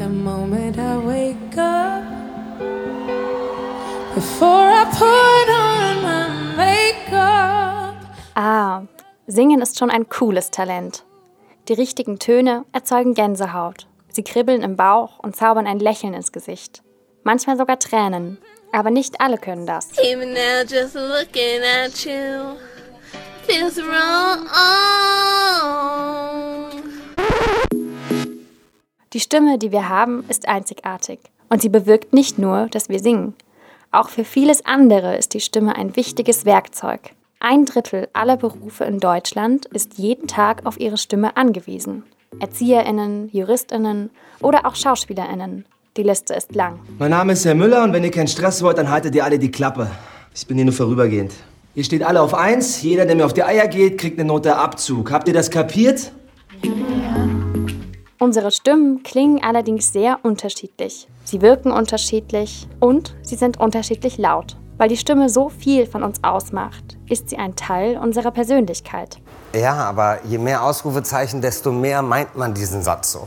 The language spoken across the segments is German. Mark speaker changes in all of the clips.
Speaker 1: the moment I wake up. Before I put on my makeup.
Speaker 2: Ah, Singen ist schon ein cooles Talent. Die richtigen Töne erzeugen Gänsehaut. Sie kribbeln im Bauch und zaubern ein Lächeln ins Gesicht. Manchmal sogar Tränen. Aber nicht alle können das.
Speaker 1: Even now, just looking at you feels wrong.
Speaker 2: Die Stimme, die wir haben, ist einzigartig. Und sie bewirkt nicht nur, dass wir singen. Auch für vieles andere ist die Stimme ein wichtiges Werkzeug. Ein Drittel aller Berufe in Deutschland ist jeden Tag auf ihre Stimme angewiesen. Erzieherinnen, Juristinnen oder auch Schauspielerinnen. Die Liste ist lang.
Speaker 3: Mein Name ist Herr Müller und wenn ihr keinen Stress wollt, dann haltet ihr alle die Klappe. Ich bin hier nur vorübergehend. Ihr steht alle auf eins. Jeder, der mir auf die Eier geht, kriegt eine Note Abzug. Habt ihr das kapiert?
Speaker 2: Unsere Stimmen klingen allerdings sehr unterschiedlich. Sie wirken unterschiedlich und sie sind unterschiedlich laut. Weil die Stimme so viel von uns ausmacht, ist sie ein Teil unserer Persönlichkeit.
Speaker 4: Ja, aber je mehr Ausrufezeichen, desto mehr meint man diesen Satz so.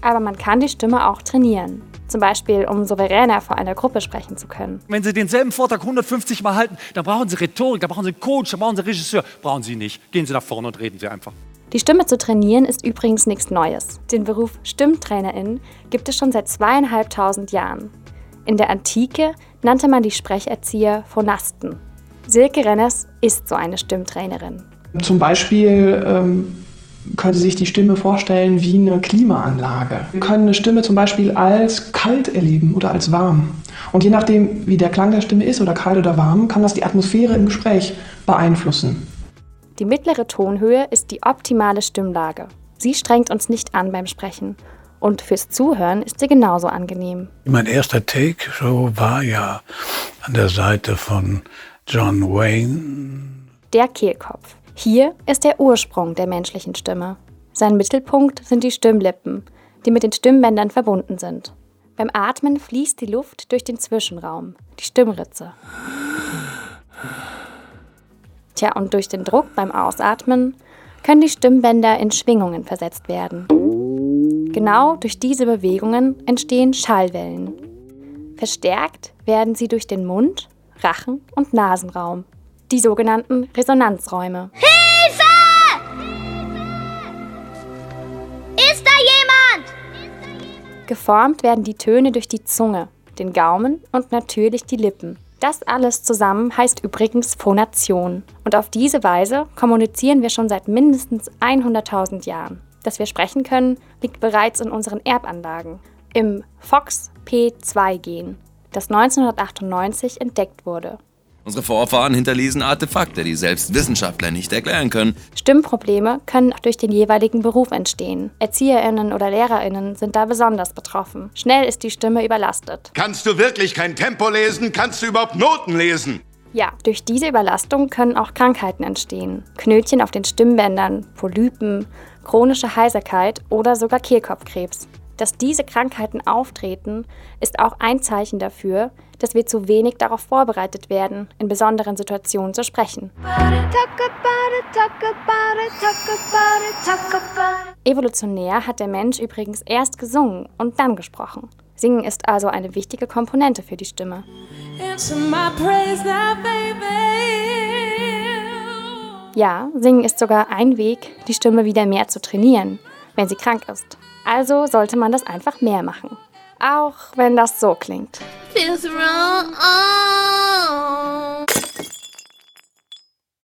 Speaker 2: Aber man kann die Stimme auch trainieren. Zum Beispiel, um souveräner vor einer Gruppe sprechen zu können.
Speaker 5: Wenn Sie denselben Vortrag 150 Mal halten, dann brauchen Sie Rhetorik, dann brauchen Sie einen Coach, dann brauchen Sie einen Regisseur. Brauchen Sie nicht. Gehen Sie nach vorne und reden Sie einfach.
Speaker 2: Die Stimme zu trainieren ist übrigens nichts Neues. Den Beruf Stimmtrainerin gibt es schon seit zweieinhalbtausend Jahren. In der Antike nannte man die Sprecherzieher Phonasten. Silke Renners ist so eine Stimmtrainerin.
Speaker 6: Zum Beispiel ähm, können Sie sich die Stimme vorstellen wie eine Klimaanlage. Wir können eine Stimme zum Beispiel als kalt erleben oder als warm. Und je nachdem, wie der Klang der Stimme ist, oder kalt oder warm, kann das die Atmosphäre im Gespräch beeinflussen.
Speaker 2: Die mittlere Tonhöhe ist die optimale Stimmlage. Sie strengt uns nicht an beim Sprechen. Und fürs Zuhören ist sie genauso angenehm.
Speaker 7: Mein erster Take-Show war ja an der Seite von John Wayne.
Speaker 2: Der Kehlkopf. Hier ist der Ursprung der menschlichen Stimme. Sein Mittelpunkt sind die Stimmlippen, die mit den Stimmbändern verbunden sind. Beim Atmen fließt die Luft durch den Zwischenraum, die Stimmritze. Tja, und durch den Druck beim Ausatmen können die Stimmbänder in Schwingungen versetzt werden. Genau durch diese Bewegungen entstehen Schallwellen. Verstärkt werden sie durch den Mund, Rachen und Nasenraum, die sogenannten Resonanzräume.
Speaker 8: Hilfe! Ist da jemand?
Speaker 2: Geformt werden die Töne durch die Zunge, den Gaumen und natürlich die Lippen. Das alles zusammen heißt übrigens Phonation. Und auf diese Weise kommunizieren wir schon seit mindestens 100.000 Jahren. Dass wir sprechen können, liegt bereits in unseren Erbanlagen, im FOX-P2-Gen, das 1998 entdeckt wurde.
Speaker 9: Unsere Vorfahren hinterließen Artefakte, die selbst Wissenschaftler nicht erklären können.
Speaker 2: Stimmprobleme können auch durch den jeweiligen Beruf entstehen. Erzieherinnen oder Lehrerinnen sind da besonders betroffen. Schnell ist die Stimme überlastet.
Speaker 10: Kannst du wirklich kein Tempo lesen? Kannst du überhaupt Noten lesen?
Speaker 2: Ja, durch diese Überlastung können auch Krankheiten entstehen. Knötchen auf den Stimmbändern, Polypen, chronische Heiserkeit oder sogar Kehlkopfkrebs. Dass diese Krankheiten auftreten, ist auch ein Zeichen dafür, dass wir zu wenig darauf vorbereitet werden, in besonderen Situationen zu sprechen. Evolutionär hat der Mensch übrigens erst gesungen und dann gesprochen. Singen ist also eine wichtige Komponente für die Stimme. Ja, Singen ist sogar ein Weg, die Stimme wieder mehr zu trainieren, wenn sie krank ist. Also sollte man das einfach mehr machen. Auch wenn das so klingt.
Speaker 1: Feels wrong.